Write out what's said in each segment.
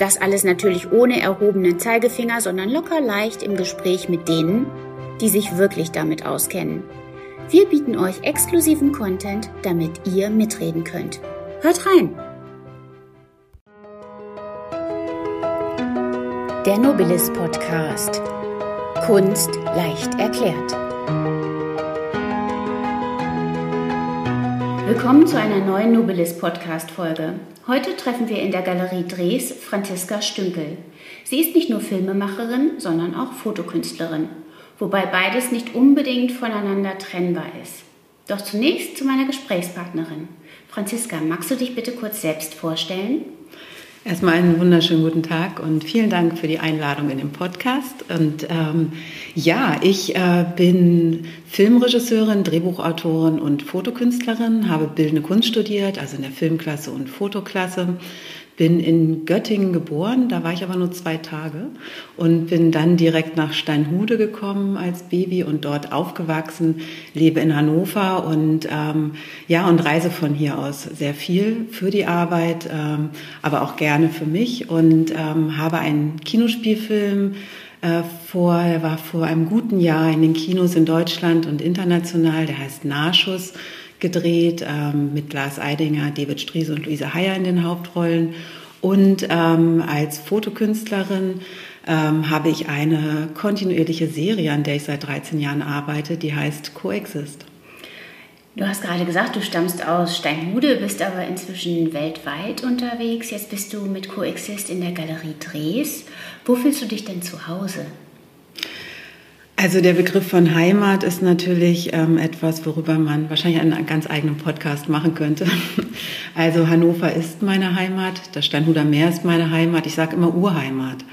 Das alles natürlich ohne erhobenen Zeigefinger, sondern locker leicht im Gespräch mit denen, die sich wirklich damit auskennen. Wir bieten euch exklusiven Content, damit ihr mitreden könnt. Hört rein! Der Nobilis Podcast. Kunst leicht erklärt. Willkommen zu einer neuen Nobilis Podcast Folge. Heute treffen wir in der Galerie Dres Franziska Stünkel. Sie ist nicht nur Filmemacherin, sondern auch Fotokünstlerin, wobei beides nicht unbedingt voneinander trennbar ist. Doch zunächst zu meiner Gesprächspartnerin. Franziska, magst du dich bitte kurz selbst vorstellen? Erstmal einen wunderschönen guten Tag und vielen Dank für die Einladung in den Podcast. Und ähm, ja, ich äh, bin Filmregisseurin, Drehbuchautorin und Fotokünstlerin, habe Bildende Kunst studiert, also in der Filmklasse und Fotoklasse. Bin in Göttingen geboren, da war ich aber nur zwei Tage und bin dann direkt nach Steinhude gekommen als Baby und dort aufgewachsen, lebe in Hannover und ähm, ja und reise von hier aus sehr viel für die Arbeit, ähm, aber auch gerne für mich und ähm, habe einen Kinospielfilm äh, vor, der war vor einem guten Jahr in den Kinos in Deutschland und international, der heißt Nahschuss gedreht ähm, mit Lars Eidinger, David Striese und Luise Heyer in den Hauptrollen. Und ähm, als Fotokünstlerin ähm, habe ich eine kontinuierliche Serie, an der ich seit 13 Jahren arbeite, die heißt Coexist. Du hast gerade gesagt, du stammst aus Steinhude, bist aber inzwischen weltweit unterwegs. Jetzt bist du mit Coexist in der Galerie Dres. Wo fühlst du dich denn zu Hause? Also der Begriff von Heimat ist natürlich ähm, etwas, worüber man wahrscheinlich einen ganz eigenen Podcast machen könnte. Also Hannover ist meine Heimat, das Steinhuder Meer ist meine Heimat. Ich sage immer Urheimat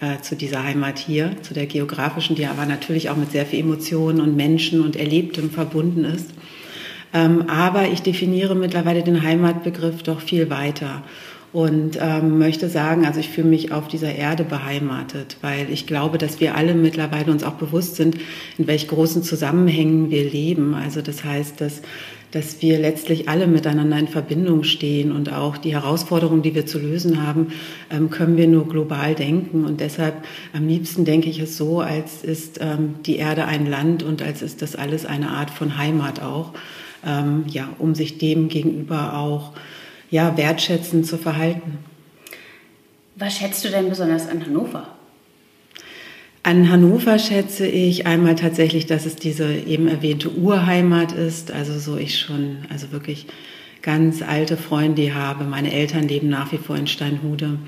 äh, zu dieser Heimat hier, zu der geografischen, die aber natürlich auch mit sehr viel Emotionen und Menschen und Erlebtem verbunden ist. Ähm, aber ich definiere mittlerweile den Heimatbegriff doch viel weiter und ähm, möchte sagen, also ich fühle mich auf dieser Erde beheimatet, weil ich glaube, dass wir alle mittlerweile uns auch bewusst sind, in welch großen Zusammenhängen wir leben. Also das heißt, dass dass wir letztlich alle miteinander in Verbindung stehen und auch die Herausforderungen, die wir zu lösen haben, ähm, können wir nur global denken. Und deshalb am liebsten denke ich es so, als ist ähm, die Erde ein Land und als ist das alles eine Art von Heimat auch, ähm, ja, um sich dem gegenüber auch ja, wertschätzend zu verhalten. Was schätzt du denn besonders an Hannover? An Hannover schätze ich einmal tatsächlich, dass es diese eben erwähnte Urheimat ist. Also so ich schon, also wirklich ganz alte Freunde habe. Meine Eltern leben nach wie vor in Steinhude.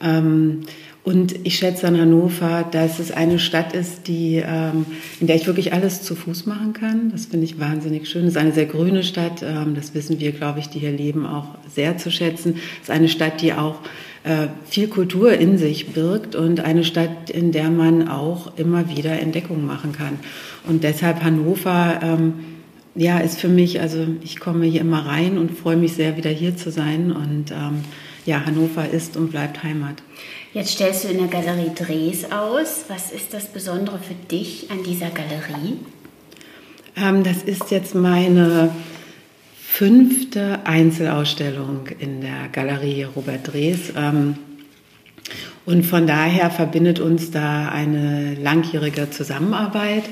Ähm, und ich schätze an Hannover, dass es eine Stadt ist, die, ähm, in der ich wirklich alles zu Fuß machen kann. Das finde ich wahnsinnig schön. Es ist eine sehr grüne Stadt. Ähm, das wissen wir, glaube ich, die hier leben, auch sehr zu schätzen. Es ist eine Stadt, die auch äh, viel Kultur in sich birgt und eine Stadt, in der man auch immer wieder Entdeckungen machen kann. Und deshalb Hannover, ähm, ja, ist für mich, also ich komme hier immer rein und freue mich sehr, wieder hier zu sein. Und ähm, ja, Hannover ist und bleibt Heimat. Jetzt stellst du in der Galerie Dres aus. Was ist das Besondere für dich an dieser Galerie? Ähm, das ist jetzt meine fünfte Einzelausstellung in der Galerie Robert Dres. Ähm, und von daher verbindet uns da eine langjährige Zusammenarbeit.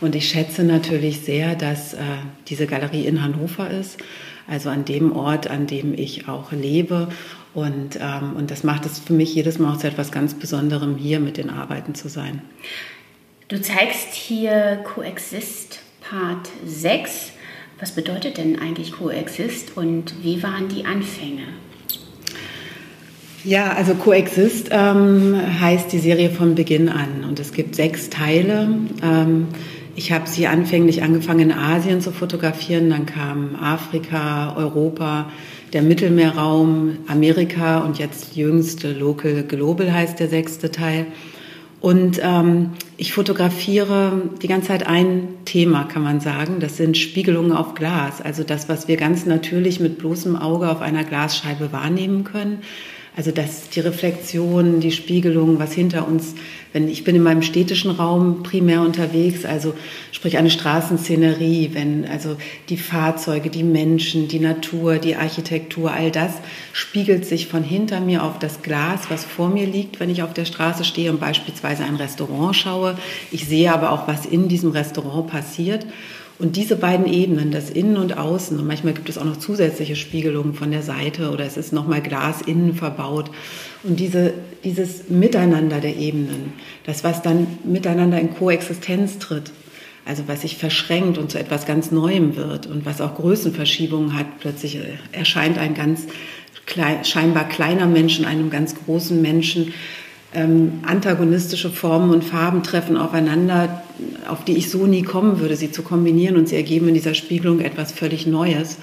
Und ich schätze natürlich sehr, dass äh, diese Galerie in Hannover ist, also an dem Ort, an dem ich auch lebe und, ähm, und das macht es für mich jedes Mal auch zu etwas ganz Besonderem, hier mit den Arbeiten zu sein. Du zeigst hier Coexist Part 6. Was bedeutet denn eigentlich Coexist und wie waren die Anfänge? Ja, also Coexist ähm, heißt die Serie von Beginn an und es gibt sechs Teile. Ähm, ich habe sie anfänglich angefangen in Asien zu fotografieren, dann kam Afrika, Europa, der Mittelmeerraum, Amerika und jetzt jüngste Local Global heißt der sechste Teil. Und ähm, ich fotografiere die ganze Zeit ein Thema, kann man sagen. Das sind Spiegelungen auf Glas. Also das, was wir ganz natürlich mit bloßem Auge auf einer Glasscheibe wahrnehmen können. Also dass die Reflexion, die Spiegelung, was hinter uns, wenn ich bin in meinem städtischen Raum primär unterwegs, also sprich eine Straßenszenerie, wenn also die Fahrzeuge, die Menschen, die Natur, die Architektur, all das spiegelt sich von hinter mir auf das Glas, was vor mir liegt, wenn ich auf der Straße stehe und beispielsweise ein Restaurant schaue. Ich sehe aber auch, was in diesem Restaurant passiert. Und diese beiden Ebenen, das Innen und Außen, und manchmal gibt es auch noch zusätzliche Spiegelungen von der Seite oder es ist nochmal Glas innen verbaut. Und diese, dieses Miteinander der Ebenen, das, was dann miteinander in Koexistenz tritt, also was sich verschränkt und zu etwas ganz Neuem wird und was auch Größenverschiebungen hat, plötzlich erscheint ein ganz klein, scheinbar kleiner Mensch in einem ganz großen Menschen ähm, antagonistische Formen und Farben treffen aufeinander, auf die ich so nie kommen würde, sie zu kombinieren und sie ergeben in dieser Spiegelung etwas völlig Neues.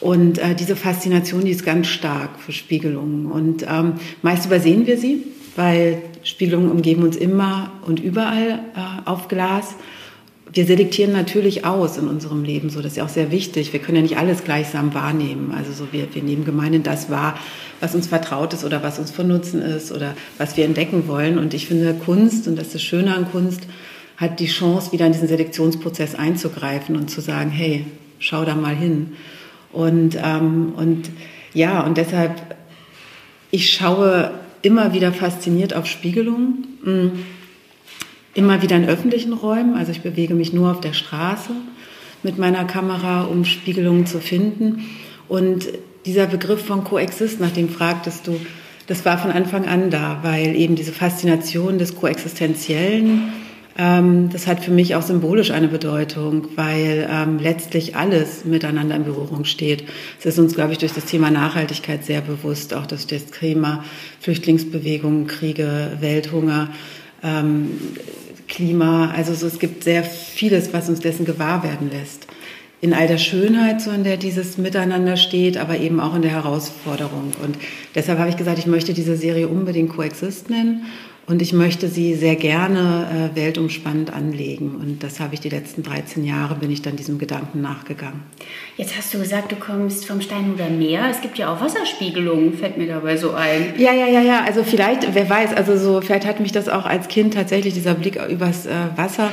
Und äh, diese Faszination, die ist ganz stark für Spiegelungen. Und ähm, meist übersehen wir sie, weil Spiegelungen umgeben uns immer und überall äh, auf Glas wir selektieren natürlich aus in unserem Leben, so das ist ja auch sehr wichtig. Wir können ja nicht alles gleichsam wahrnehmen. Also so wir, wir nehmen gemeinhin das wahr, was uns vertraut ist oder was uns von Nutzen ist oder was wir entdecken wollen. Und ich finde Kunst, und das ist das Schöne an Kunst, hat die Chance, wieder in diesen Selektionsprozess einzugreifen und zu sagen, hey, schau da mal hin. Und, ähm, und ja, und deshalb, ich schaue immer wieder fasziniert auf Spiegelungen. Mm immer wieder in öffentlichen Räumen. Also ich bewege mich nur auf der Straße mit meiner Kamera, um Spiegelungen zu finden. Und dieser Begriff von Koexist, nach dem fragtest du, das war von Anfang an da, weil eben diese Faszination des Koexistenziellen, das hat für mich auch symbolisch eine Bedeutung, weil ähm, letztlich alles miteinander in Berührung steht. Es ist uns, glaube ich, durch das Thema Nachhaltigkeit sehr bewusst, auch durch das Thema Flüchtlingsbewegungen, Kriege, Welthunger ähm, Klima. Also so, es gibt sehr vieles, was uns dessen gewahr werden lässt. In all der Schönheit, so in der dieses Miteinander steht, aber eben auch in der Herausforderung. Und deshalb habe ich gesagt, ich möchte diese Serie unbedingt Coexist nennen und ich möchte sie sehr gerne äh, weltumspannend anlegen. Und das habe ich die letzten 13 Jahre, bin ich dann diesem Gedanken nachgegangen. Jetzt hast du gesagt, du kommst vom Steinhuder Meer. Es gibt ja auch Wasserspiegelungen, fällt mir dabei so ein. Ja, ja, ja, ja. Also vielleicht, wer weiß, also so, vielleicht hat mich das auch als Kind tatsächlich, dieser Blick übers äh, Wasser,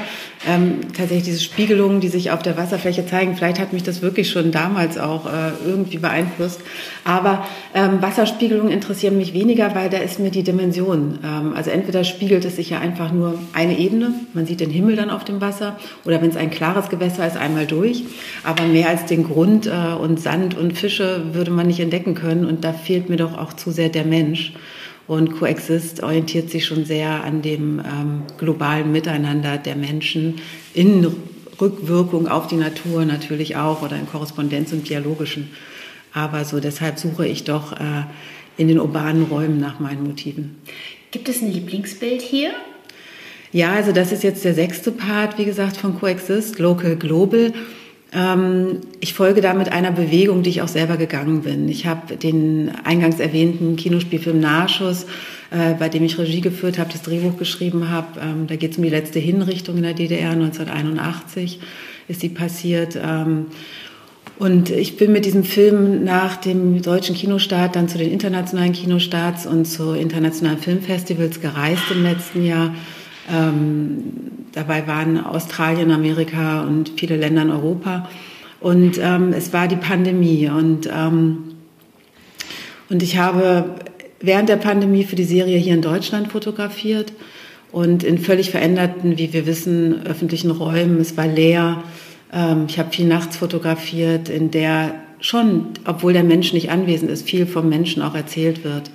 ähm, tatsächlich diese Spiegelungen, die sich auf der Wasserfläche zeigen, vielleicht hat mich das wirklich schon damals auch äh, irgendwie beeinflusst. Aber ähm, Wasserspiegelungen interessieren mich weniger, weil da ist mir die Dimension. Ähm, also entweder spiegelt es sich ja einfach nur eine Ebene, man sieht den Himmel dann auf dem Wasser, oder wenn es ein klares Gewässer ist, einmal durch. Aber mehr als den Grund äh, und Sand und Fische würde man nicht entdecken können. Und da fehlt mir doch auch zu sehr der Mensch. Und Coexist orientiert sich schon sehr an dem ähm, globalen Miteinander der Menschen in Rückwirkung auf die Natur natürlich auch oder in Korrespondenz und Dialogischen. Aber so deshalb suche ich doch äh, in den urbanen Räumen nach meinen Motiven. Gibt es ein Lieblingsbild hier? Ja, also das ist jetzt der sechste Part, wie gesagt, von Coexist, Local Global. Ähm, ich folge damit einer Bewegung, die ich auch selber gegangen bin. Ich habe den eingangs erwähnten Kinospielfilm Nahschuss, äh, bei dem ich Regie geführt habe, das Drehbuch geschrieben habe. Ähm, da geht es um die letzte Hinrichtung in der DDR 1981 ist sie passiert. Ähm, und ich bin mit diesem Film nach dem deutschen Kinostart dann zu den internationalen Kinostarts und zu internationalen Filmfestivals gereist im letzten Jahr. Ähm, dabei waren Australien, Amerika und viele Länder in Europa. Und ähm, es war die Pandemie. Und, ähm, und ich habe während der Pandemie für die Serie hier in Deutschland fotografiert und in völlig veränderten, wie wir wissen, öffentlichen Räumen. Es war leer. Ähm, ich habe viel nachts fotografiert, in der schon, obwohl der Mensch nicht anwesend ist, viel vom Menschen auch erzählt wird.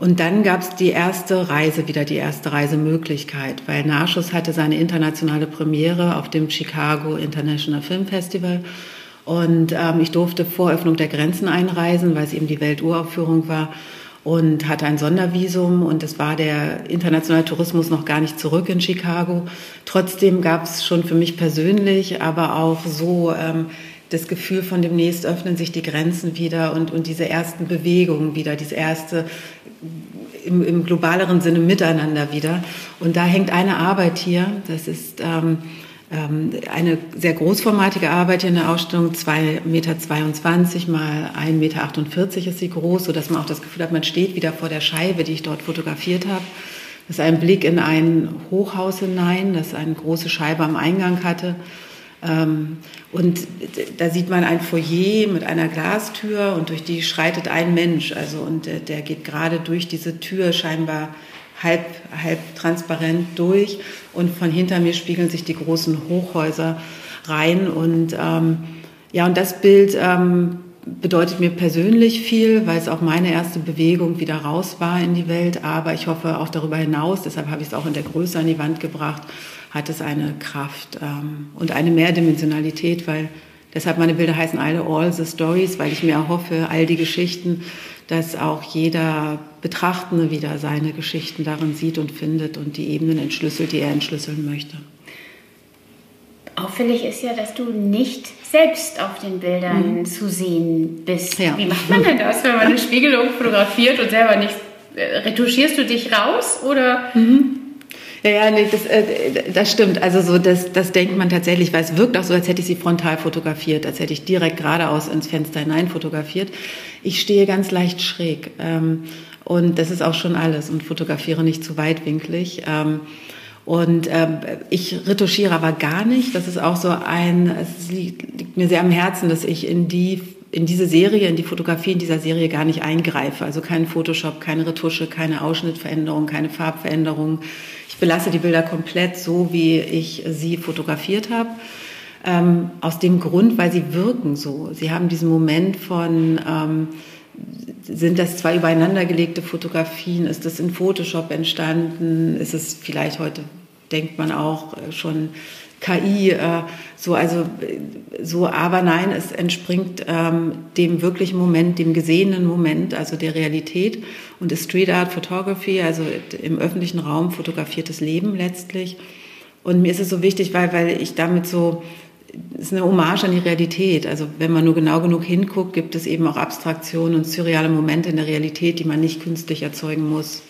Und dann gab es die erste Reise, wieder die erste Reisemöglichkeit, weil Narschuss hatte seine internationale Premiere auf dem Chicago International Film Festival. Und ähm, ich durfte vor Öffnung der Grenzen einreisen, weil es eben die Welturaufführung war und hatte ein Sondervisum und es war der internationale Tourismus noch gar nicht zurück in Chicago. Trotzdem gab es schon für mich persönlich, aber auch so ähm, das Gefühl von demnächst öffnen sich die Grenzen wieder und, und diese ersten Bewegungen wieder, diese erste im, im globaleren Sinne Miteinander wieder. Und da hängt eine Arbeit hier, das ist ähm, ähm, eine sehr großformatige Arbeit hier in der Ausstellung, 2,22 Meter mal 1,48 Meter ist sie groß, sodass man auch das Gefühl hat, man steht wieder vor der Scheibe, die ich dort fotografiert habe. Das ist ein Blick in ein Hochhaus hinein, das eine große Scheibe am Eingang hatte. Ähm, und da sieht man ein Foyer mit einer Glastür und durch die schreitet ein Mensch. Also und der geht gerade durch diese Tür scheinbar halb, halb transparent durch. Und von hinter mir spiegeln sich die großen Hochhäuser rein. Und ähm, ja und das Bild ähm, bedeutet mir persönlich viel, weil es auch meine erste Bewegung wieder raus war in die Welt, aber ich hoffe auch darüber hinaus, deshalb habe ich es auch in der Größe an die Wand gebracht, hat es eine Kraft ähm, und eine Mehrdimensionalität, weil deshalb meine Bilder heißen alle All the Stories, weil ich mir erhoffe, all die Geschichten, dass auch jeder Betrachtende wieder seine Geschichten darin sieht und findet und die Ebenen entschlüsselt, die er entschlüsseln möchte. Auffällig ist ja, dass du nicht selbst auf den Bildern mhm. zu sehen bist. Ja. Wie macht man denn das, wenn man eine Spiegelung fotografiert und selber nicht? Äh, retuschierst du dich raus oder? Mhm. Ja, ja, nee, das, äh, das stimmt. Also so, das, das denkt man tatsächlich, weil es wirkt auch so, als hätte ich sie frontal fotografiert, als hätte ich direkt geradeaus ins Fenster hinein fotografiert. Ich stehe ganz leicht schräg ähm, und das ist auch schon alles und fotografiere nicht zu weitwinklig. Ähm, und ähm, ich retuschiere aber gar nicht. Das ist auch so ein, es liegt, liegt mir sehr am Herzen, dass ich in die in diese Serie, in die Fotografie in dieser Serie gar nicht eingreife. Also kein Photoshop, keine Retusche, keine Ausschnittveränderung, keine Farbveränderung belasse die Bilder komplett so, wie ich sie fotografiert habe. Ähm, aus dem Grund, weil sie wirken so. Sie haben diesen Moment von, ähm, sind das zwei übereinandergelegte Fotografien? Ist das in Photoshop entstanden? Ist es vielleicht heute, denkt man auch äh, schon KI, äh, so, also, so, aber nein, es entspringt ähm, dem wirklichen Moment, dem gesehenen Moment, also der Realität und ist Street Art Photography, also im öffentlichen Raum fotografiertes Leben letztlich. Und mir ist es so wichtig, weil, weil ich damit so, es ist eine Hommage an die Realität. Also wenn man nur genau genug hinguckt, gibt es eben auch Abstraktionen und surreale Momente in der Realität, die man nicht künstlich erzeugen muss.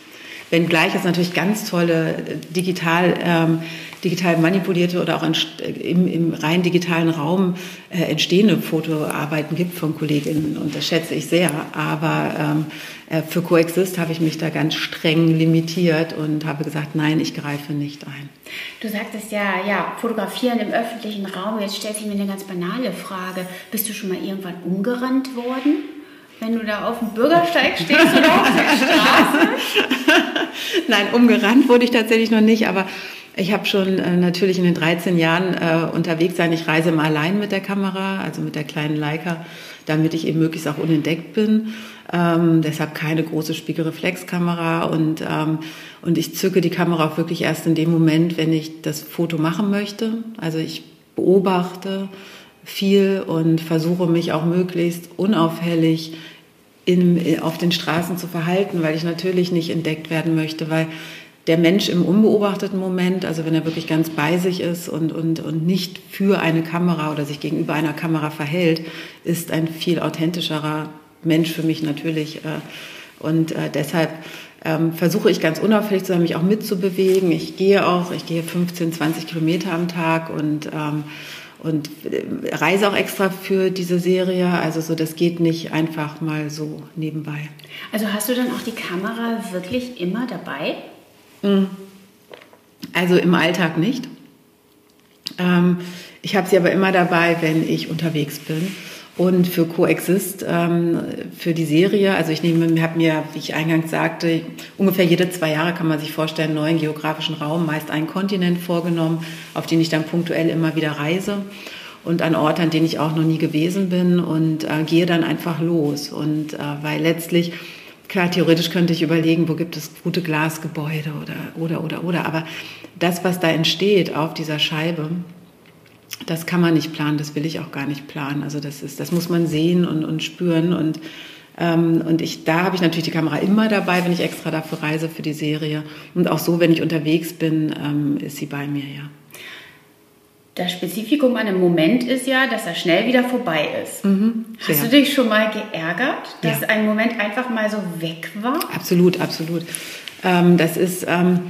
Wenngleich es natürlich ganz tolle äh, digital, ähm, digital manipulierte oder auch im, im rein digitalen Raum äh, entstehende Fotoarbeiten gibt von Kolleginnen und das schätze ich sehr. Aber ähm, äh, für Coexist habe ich mich da ganz streng limitiert und habe gesagt, nein, ich greife nicht ein. Du sagtest ja, ja, fotografieren im öffentlichen Raum. Jetzt stellt sich mir eine ganz banale Frage. Bist du schon mal irgendwann umgerannt worden? Wenn du da auf dem Bürgersteig stehst oder auf der Straße? Nein, umgerannt wurde ich tatsächlich noch nicht, aber ich habe schon äh, natürlich in den 13 Jahren äh, unterwegs sein. Ich reise immer allein mit der Kamera, also mit der kleinen Leica, damit ich eben möglichst auch unentdeckt bin. Ähm, deshalb keine große Spiegelreflexkamera und, ähm, und ich zücke die Kamera auch wirklich erst in dem Moment, wenn ich das Foto machen möchte. Also ich beobachte viel und versuche mich auch möglichst unauffällig in, auf den Straßen zu verhalten, weil ich natürlich nicht entdeckt werden möchte, weil der Mensch im unbeobachteten Moment, also wenn er wirklich ganz bei sich ist und, und, und nicht für eine Kamera oder sich gegenüber einer Kamera verhält, ist ein viel authentischerer Mensch für mich natürlich. Äh, und äh, deshalb ähm, versuche ich ganz unauffällig zu sein, mich auch mitzubewegen. Ich gehe auch, ich gehe 15, 20 Kilometer am Tag und ähm, und äh, reise auch extra für diese Serie. Also so, das geht nicht einfach mal so nebenbei. Also hast du dann auch die Kamera wirklich immer dabei? Hm. Also im Alltag nicht. Ähm, ich habe sie aber immer dabei, wenn ich unterwegs bin. Und für Coexist, ähm, für die Serie, also ich nehme, habe mir, wie ich eingangs sagte, ungefähr jede zwei Jahre kann man sich vorstellen, einen neuen geografischen Raum, meist einen Kontinent vorgenommen, auf den ich dann punktuell immer wieder reise und an Orte, an denen ich auch noch nie gewesen bin und äh, gehe dann einfach los. Und äh, weil letztlich klar, theoretisch könnte ich überlegen, wo gibt es gute Glasgebäude oder, oder, oder, oder. Aber das, was da entsteht auf dieser Scheibe, das kann man nicht planen, das will ich auch gar nicht planen. Also das ist, das muss man sehen und, und spüren und ähm, und ich, da habe ich natürlich die Kamera immer dabei, wenn ich extra dafür reise für die Serie. Und auch so, wenn ich unterwegs bin, ähm, ist sie bei mir, ja. Das Spezifikum an dem Moment ist ja, dass er schnell wieder vorbei ist. Mhm, Hast du dich schon mal geärgert, dass ja. ein Moment einfach mal so weg war? Absolut, absolut. Ähm, das ist, ähm,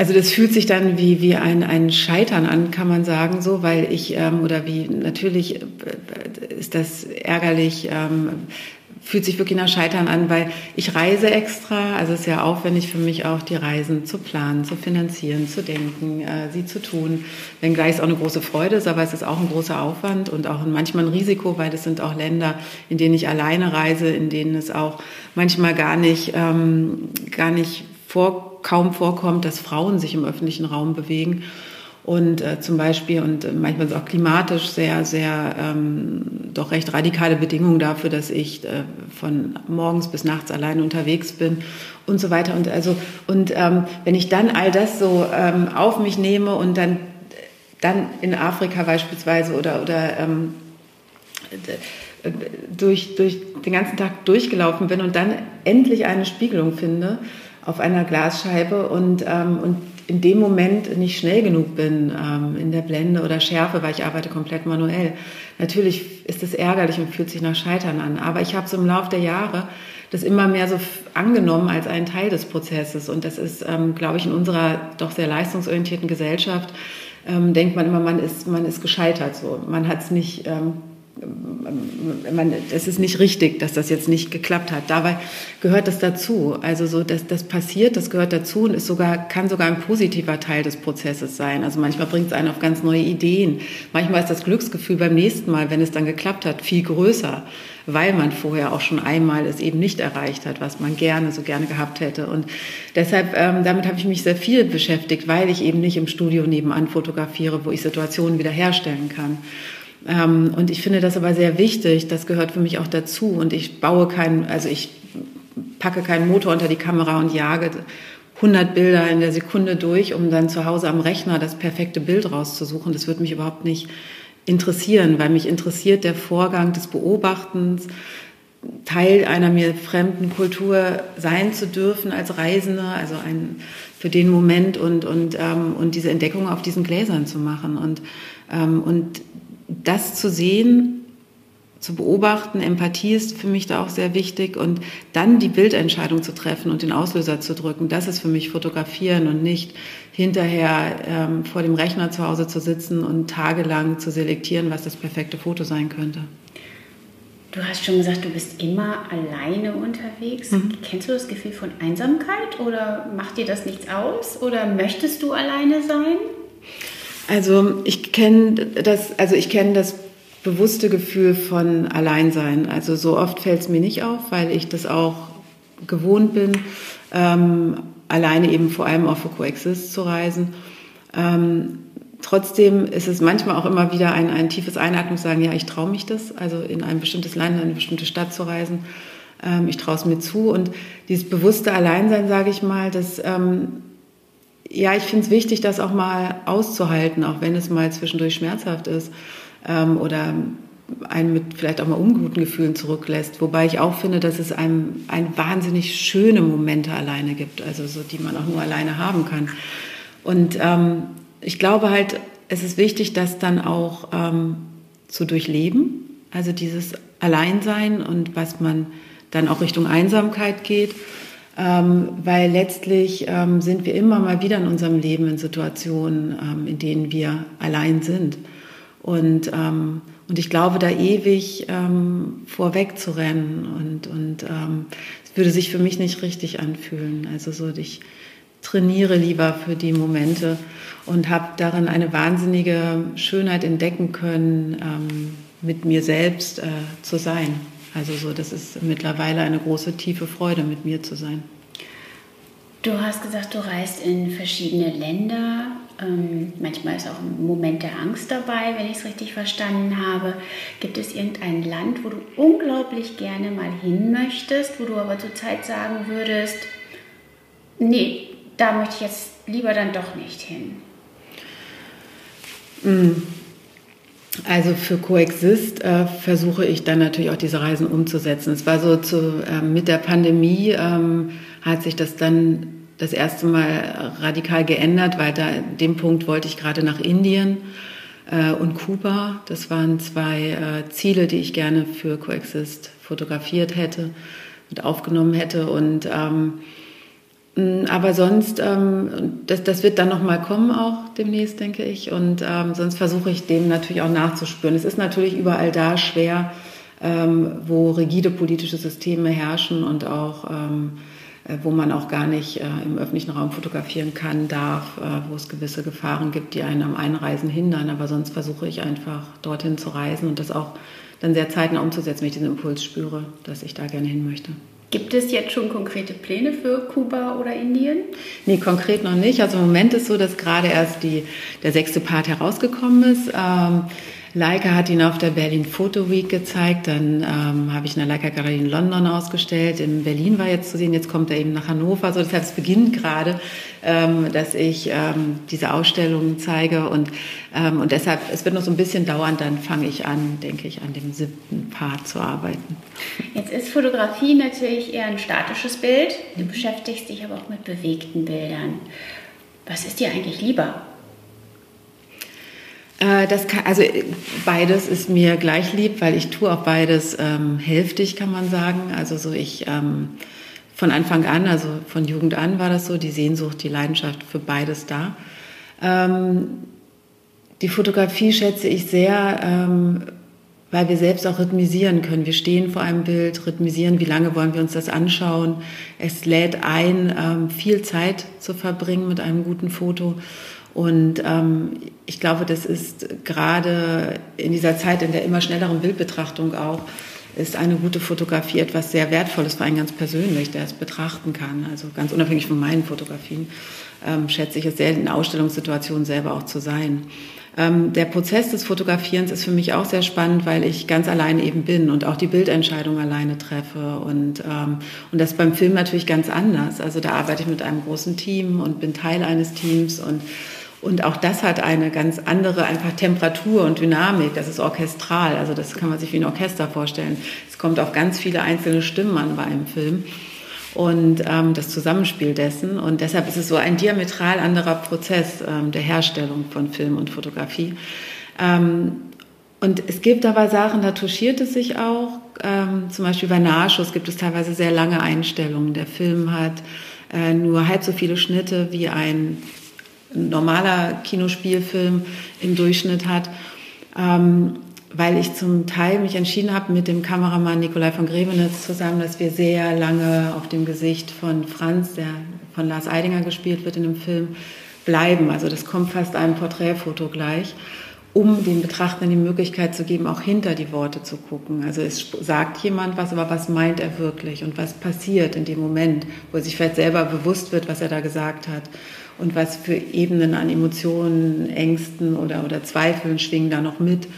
also das fühlt sich dann wie, wie ein, ein Scheitern an, kann man sagen, so, weil ich, ähm, oder wie, natürlich äh, ist das ärgerlich, ähm, fühlt sich wirklich nach Scheitern an, weil ich reise extra, also es ist ja aufwendig für mich auch, die Reisen zu planen, zu finanzieren, zu denken, äh, sie zu tun. Wenngleich es auch eine große Freude ist, aber es ist auch ein großer Aufwand und auch manchmal ein Risiko, weil es sind auch Länder, in denen ich alleine reise, in denen es auch manchmal gar nicht, ähm, gar nicht vor kaum vorkommt, dass Frauen sich im öffentlichen Raum bewegen. Und äh, zum Beispiel, und äh, manchmal ist auch klimatisch sehr, sehr ähm, doch recht radikale Bedingungen dafür, dass ich äh, von morgens bis nachts allein unterwegs bin und so weiter. Und also, und ähm, wenn ich dann all das so ähm, auf mich nehme und dann, dann in Afrika beispielsweise oder, oder ähm, durch, durch den ganzen Tag durchgelaufen bin und dann endlich eine Spiegelung finde, auf einer Glasscheibe und, ähm, und in dem Moment nicht schnell genug bin ähm, in der Blende oder Schärfe, weil ich arbeite komplett manuell. Natürlich ist es ärgerlich und fühlt sich nach Scheitern an, aber ich habe so im Laufe der Jahre das immer mehr so angenommen als einen Teil des Prozesses und das ist, ähm, glaube ich, in unserer doch sehr leistungsorientierten Gesellschaft ähm, denkt man immer, man ist, man ist gescheitert. So. Man hat es nicht ähm, man, es ist nicht richtig, dass das jetzt nicht geklappt hat. Dabei gehört das dazu. Also so, dass das passiert, das gehört dazu und ist sogar, kann sogar ein positiver Teil des Prozesses sein. Also manchmal bringt es einen auf ganz neue Ideen. Manchmal ist das Glücksgefühl beim nächsten Mal, wenn es dann geklappt hat, viel größer, weil man vorher auch schon einmal es eben nicht erreicht hat, was man gerne, so gerne gehabt hätte. Und deshalb, ähm, damit habe ich mich sehr viel beschäftigt, weil ich eben nicht im Studio nebenan fotografiere, wo ich Situationen wiederherstellen kann. Ähm, und ich finde das aber sehr wichtig, das gehört für mich auch dazu. Und ich baue keinen, also ich packe keinen Motor unter die Kamera und jage 100 Bilder in der Sekunde durch, um dann zu Hause am Rechner das perfekte Bild rauszusuchen. Das würde mich überhaupt nicht interessieren, weil mich interessiert der Vorgang des Beobachtens, Teil einer mir fremden Kultur sein zu dürfen als Reisende, also ein, für den Moment und, und, ähm, und diese Entdeckung auf diesen Gläsern zu machen. Und, ähm, und das zu sehen, zu beobachten, Empathie ist für mich da auch sehr wichtig und dann die Bildentscheidung zu treffen und den Auslöser zu drücken, das ist für mich fotografieren und nicht hinterher ähm, vor dem Rechner zu Hause zu sitzen und tagelang zu selektieren, was das perfekte Foto sein könnte. Du hast schon gesagt, du bist immer alleine unterwegs. Mhm. Kennst du das Gefühl von Einsamkeit oder macht dir das nichts aus oder möchtest du alleine sein? Also ich kenne das, also ich kenne das bewusste Gefühl von Alleinsein. Also so oft fällt es mir nicht auf, weil ich das auch gewohnt bin, ähm, alleine eben vor allem auch für Coexist zu reisen. Ähm, trotzdem ist es manchmal auch immer wieder ein, ein tiefes Einatmen zu sagen, ja, ich traue mich das, also in ein bestimmtes Land, in eine bestimmte Stadt zu reisen. Ähm, ich traue es mir zu. Und dieses bewusste Alleinsein, sage ich mal, das ähm, ja, ich finde es wichtig, das auch mal auszuhalten, auch wenn es mal zwischendurch schmerzhaft ist ähm, oder einen mit vielleicht auch mal unguten Gefühlen zurücklässt. Wobei ich auch finde, dass es einem ein wahnsinnig schöne Momente alleine gibt, also so, die man auch nur alleine haben kann. Und ähm, ich glaube halt, es ist wichtig, das dann auch ähm, zu durchleben, also dieses Alleinsein und was man dann auch Richtung Einsamkeit geht ähm, weil letztlich ähm, sind wir immer mal wieder in unserem Leben in Situationen, ähm, in denen wir allein sind. Und, ähm, und ich glaube, da ewig ähm, vorweg zu rennen und, und ähm, es würde sich für mich nicht richtig anfühlen. Also so, ich trainiere lieber für die Momente und habe darin eine wahnsinnige Schönheit entdecken können, mit mir selbst äh, zu sein. Also so, das ist mittlerweile eine große, tiefe Freude, mit mir zu sein. Du hast gesagt, du reist in verschiedene Länder. Ähm, manchmal ist auch ein Moment der Angst dabei, wenn ich es richtig verstanden habe. Gibt es irgendein Land, wo du unglaublich gerne mal hin möchtest, wo du aber zurzeit sagen würdest, nee, da möchte ich jetzt lieber dann doch nicht hin? Mm. Also für Coexist äh, versuche ich dann natürlich auch diese Reisen umzusetzen. Es war so zu, äh, mit der Pandemie ähm, hat sich das dann das erste Mal radikal geändert, weil da dem Punkt wollte ich gerade nach Indien äh, und Kuba. Das waren zwei äh, Ziele, die ich gerne für Coexist fotografiert hätte und aufgenommen hätte und ähm, aber sonst, ähm, das, das wird dann nochmal kommen auch demnächst, denke ich. Und ähm, sonst versuche ich dem natürlich auch nachzuspüren. Es ist natürlich überall da schwer, ähm, wo rigide politische Systeme herrschen und auch, ähm, äh, wo man auch gar nicht äh, im öffentlichen Raum fotografieren kann, darf, äh, wo es gewisse Gefahren gibt, die einen am Einreisen hindern. Aber sonst versuche ich einfach dorthin zu reisen und das auch dann sehr zeitnah umzusetzen, wenn ich diesen Impuls spüre, dass ich da gerne hin möchte. Gibt es jetzt schon konkrete Pläne für Kuba oder Indien? Nee, konkret noch nicht. Also im Moment ist so, dass gerade erst die, der sechste Part herausgekommen ist. Ähm, Leica hat ihn auf der Berlin Photo Week gezeigt, dann ähm, habe ich in der Leica Galerie in London ausgestellt, in Berlin war jetzt zu sehen, jetzt kommt er eben nach Hannover. So, das heißt, es beginnt gerade, ähm, dass ich ähm, diese Ausstellungen zeige und, ähm, und deshalb, es wird noch so ein bisschen dauern, dann fange ich an, denke ich, an dem siebten Part zu arbeiten. Jetzt ist Fotografie natürlich eher ein statisches Bild, du beschäftigst dich aber auch mit bewegten Bildern. Was ist dir eigentlich lieber? Äh, das kann, also beides ist mir gleich lieb, weil ich tue auch beides ähm, hälftig, kann man sagen. Also so ich ähm, von Anfang an, also von Jugend an war das so, die Sehnsucht, die Leidenschaft für beides da. Ähm, die Fotografie schätze ich sehr, ähm, weil wir selbst auch rhythmisieren können. Wir stehen vor einem Bild, rhythmisieren, wie lange wollen wir uns das anschauen. Es lädt ein, ähm, viel Zeit zu verbringen mit einem guten Foto. Und ähm, ich glaube, das ist gerade in dieser Zeit, in der immer schnelleren Bildbetrachtung auch, ist eine gute Fotografie etwas sehr Wertvolles für einen ganz persönlich, der es betrachten kann. Also ganz unabhängig von meinen Fotografien ähm, schätze ich es sehr, in Ausstellungssituationen selber auch zu sein. Ähm, der Prozess des Fotografierens ist für mich auch sehr spannend, weil ich ganz alleine eben bin und auch die Bildentscheidung alleine treffe. Und, ähm, und das ist beim Film natürlich ganz anders. Also da arbeite ich mit einem großen Team und bin Teil eines Teams und und auch das hat eine ganz andere einfach Temperatur und Dynamik. Das ist orchestral. Also das kann man sich wie ein Orchester vorstellen. Es kommt auf ganz viele einzelne Stimmen an bei einem Film und ähm, das Zusammenspiel dessen. Und deshalb ist es so ein diametral anderer Prozess ähm, der Herstellung von Film und Fotografie. Ähm, und es gibt aber Sachen, da touchiert es sich auch. Ähm, zum Beispiel bei Nahschuss gibt es teilweise sehr lange Einstellungen. Der Film hat äh, nur halb so viele Schnitte wie ein normaler Kinospielfilm im Durchschnitt hat, ähm, weil ich zum Teil mich entschieden habe mit dem Kameramann Nikolai von Grevenitz zusammen, dass wir sehr lange auf dem Gesicht von Franz, der von Lars Eidinger gespielt wird in dem Film, bleiben. Also das kommt fast einem Porträtfoto gleich um den Betrachtern die Möglichkeit zu geben, auch hinter die Worte zu gucken. Also es sagt jemand was, aber was meint er wirklich und was passiert in dem Moment, wo er sich vielleicht selber bewusst wird, was er da gesagt hat und was für Ebenen an Emotionen, Ängsten oder, oder Zweifeln schwingen da noch mit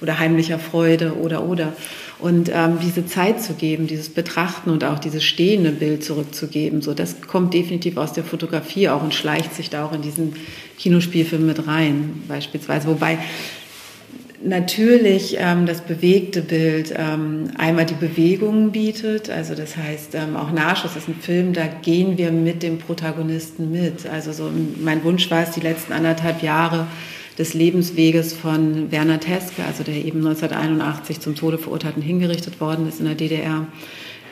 oder heimlicher Freude oder oder. Und ähm, diese Zeit zu geben, dieses Betrachten und auch dieses stehende Bild zurückzugeben, so das kommt definitiv aus der Fotografie auch und schleicht sich da auch in diesen Kinospielfilm mit rein, beispielsweise. Wobei natürlich ähm, das bewegte Bild ähm, einmal die Bewegungen bietet. Also das heißt, ähm, auch Nachschuss ist ein Film, da gehen wir mit dem Protagonisten mit. Also so mein Wunsch war es, die letzten anderthalb Jahre des Lebensweges von Werner Teske, also der eben 1981 zum Tode verurteilt und hingerichtet worden ist in der DDR,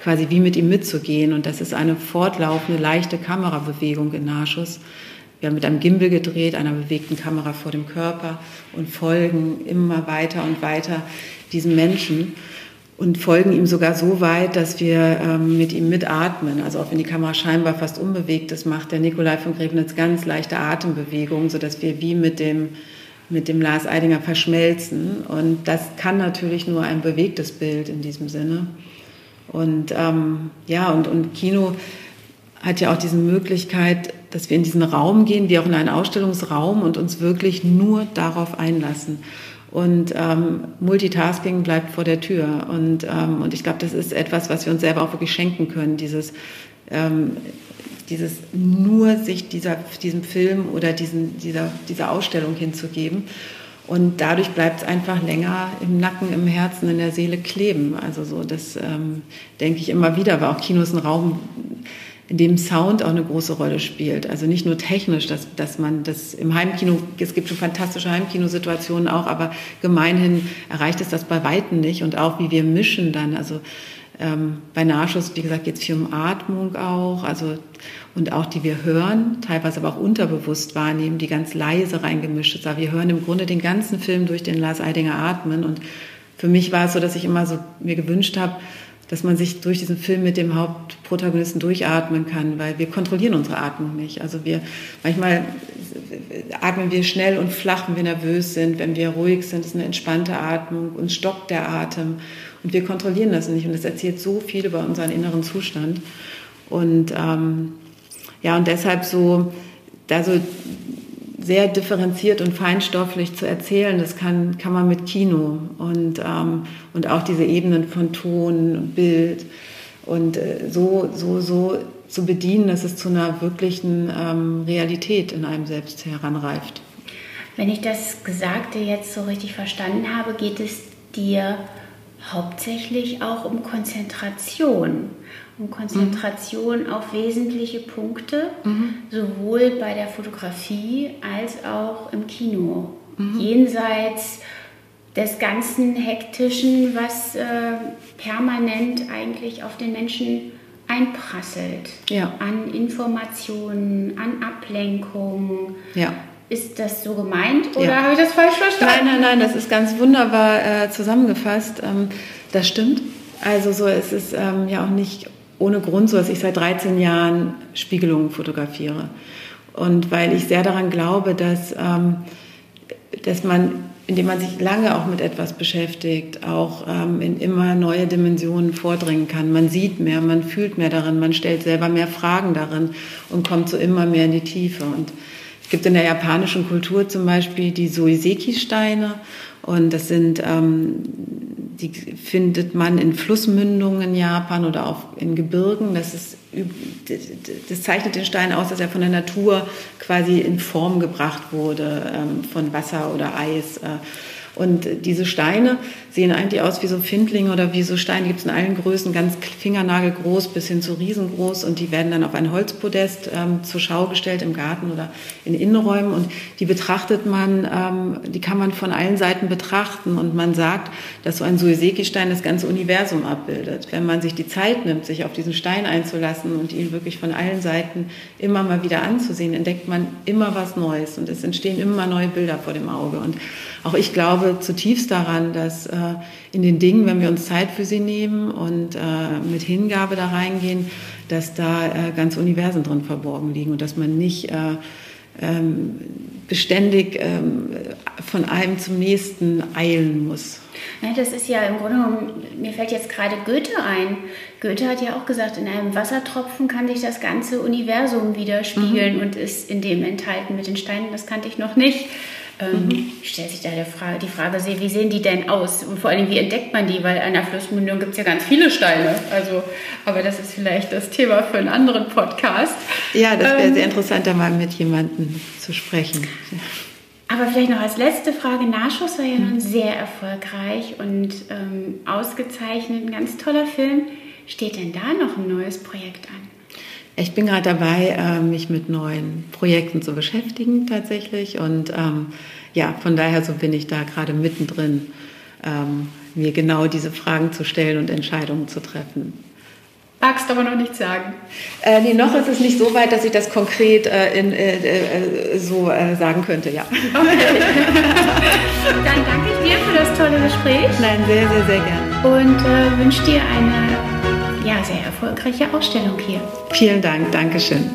quasi wie mit ihm mitzugehen. Und das ist eine fortlaufende, leichte Kamerabewegung in Narschuss. Wir haben mit einem Gimbal gedreht, einer bewegten Kamera vor dem Körper und folgen immer weiter und weiter diesem Menschen und folgen ihm sogar so weit, dass wir ähm, mit ihm mitatmen. Also auch wenn die Kamera scheinbar fast unbewegt ist, macht der Nikolai von Grevenitz ganz leichte Atembewegungen, sodass wir wie mit dem mit dem Lars Eidinger verschmelzen. Und das kann natürlich nur ein bewegtes Bild in diesem Sinne. Und ähm, ja, und, und Kino hat ja auch diese Möglichkeit, dass wir in diesen Raum gehen, wie auch in einen Ausstellungsraum und uns wirklich nur darauf einlassen. Und ähm, Multitasking bleibt vor der Tür. Und, ähm, und ich glaube, das ist etwas, was wir uns selber auch wirklich schenken können, dieses, ähm, dieses nur sich dieser, diesem Film oder diesen, dieser, dieser Ausstellung hinzugeben. Und dadurch bleibt es einfach länger im Nacken, im Herzen, in der Seele kleben. Also so, das ähm, denke ich immer wieder, weil auch Kino ist ein Raum, in dem Sound auch eine große Rolle spielt. Also nicht nur technisch, dass, dass man das im Heimkino, es gibt schon fantastische Heimkinosituationen auch, aber gemeinhin erreicht es das bei Weitem nicht. Und auch wie wir mischen dann, also ähm, bei Nachschuss, wie gesagt, geht es viel um Atmung auch, also und auch die wir hören, teilweise aber auch unterbewusst wahrnehmen, die ganz leise reingemischt ist. Aber wir hören im Grunde den ganzen Film durch den Lars Eidinger atmen. Und für mich war es so, dass ich immer so mir gewünscht habe, dass man sich durch diesen Film mit dem Hauptprotagonisten durchatmen kann, weil wir kontrollieren unsere Atmung nicht. Also wir manchmal atmen wir schnell und flach, wenn wir nervös sind, wenn wir ruhig sind, ist eine entspannte Atmung, uns stockt der Atem und wir kontrollieren das nicht und das erzählt so viel über unseren inneren Zustand und ähm, ja und deshalb so da so sehr differenziert und feinstofflich zu erzählen, das kann, kann man mit Kino und, ähm, und auch diese Ebenen von Ton und Bild und äh, so, so, so zu bedienen, dass es zu einer wirklichen ähm, Realität in einem selbst heranreift. Wenn ich das Gesagte jetzt so richtig verstanden habe, geht es dir hauptsächlich auch um Konzentration um Konzentration mhm. auf wesentliche Punkte, mhm. sowohl bei der Fotografie als auch im Kino. Mhm. Jenseits des ganzen Hektischen, was äh, permanent eigentlich auf den Menschen einprasselt. Ja. An Informationen, an Ablenkung. Ja. Ist das so gemeint oder ja. habe ich das falsch verstanden? Nein, nein, nein, das ist ganz wunderbar äh, zusammengefasst. Ähm, das stimmt. Also so ist es ähm, ja auch nicht ohne Grund so, dass ich seit 13 Jahren Spiegelungen fotografiere. Und weil ich sehr daran glaube, dass, ähm, dass man, indem man sich lange auch mit etwas beschäftigt, auch ähm, in immer neue Dimensionen vordringen kann. Man sieht mehr, man fühlt mehr darin, man stellt selber mehr Fragen darin und kommt so immer mehr in die Tiefe. Und es gibt in der japanischen Kultur zum Beispiel die Soiseki-Steine und das sind ähm, die findet man in Flussmündungen in Japan oder auch in Gebirgen. Das, ist, das zeichnet den Stein aus, dass er von der Natur quasi in Form gebracht wurde, ähm, von Wasser oder Eis. Äh, und diese Steine sehen eigentlich aus wie so Findlinge oder wie so Steine, die gibt es in allen Größen, ganz fingernagelgroß bis hin zu riesengroß. Und die werden dann auf ein Holzpodest ähm, zur Schau gestellt im Garten oder in Innenräumen. Und die betrachtet man, ähm, die kann man von allen Seiten betrachten. Und man sagt, dass so ein Suiseki-Stein das ganze Universum abbildet. Wenn man sich die Zeit nimmt, sich auf diesen Stein einzulassen und ihn wirklich von allen Seiten immer mal wieder anzusehen, entdeckt man immer was Neues. Und es entstehen immer neue Bilder vor dem Auge. Und auch ich glaube zutiefst daran, dass äh, in den Dingen, wenn wir uns Zeit für sie nehmen und äh, mit Hingabe da reingehen, dass da äh, ganz Universen drin verborgen liegen und dass man nicht äh, ähm, beständig ähm, von einem zum nächsten eilen muss. Ja, das ist ja im Grunde genommen, mir fällt jetzt gerade Goethe ein. Goethe hat ja auch gesagt, in einem Wassertropfen kann sich das ganze Universum widerspiegeln mhm. und ist in dem enthalten mit den Steinen. Das kannte ich noch nicht. Ähm, mhm. Stellt sich da die Frage, die Frage, wie sehen die denn aus? Und vor allem, wie entdeckt man die? Weil an der Flussmündung gibt es ja ganz viele Steine. Also, aber das ist vielleicht das Thema für einen anderen Podcast. Ja, das wäre ähm, sehr interessant, da mal mit jemandem zu sprechen. Aber vielleicht noch als letzte Frage: Nachschuss war ja nun sehr erfolgreich und ähm, ausgezeichnet, ein ganz toller Film. Steht denn da noch ein neues Projekt an? Ich bin gerade dabei, äh, mich mit neuen Projekten zu beschäftigen tatsächlich. Und ähm, ja, von daher so bin ich da gerade mittendrin, ähm, mir genau diese Fragen zu stellen und Entscheidungen zu treffen. Magst aber noch nicht sagen. Äh, nee, noch ist es nicht so weit, dass ich das konkret äh, in, äh, äh so äh, sagen könnte, ja. Okay. Dann danke ich dir für das tolle Gespräch. Nein, sehr, sehr, sehr gerne. Und wünsche dir eine ja, sehr erfolgreiche Ausstellung hier. Vielen Dank, Dankeschön.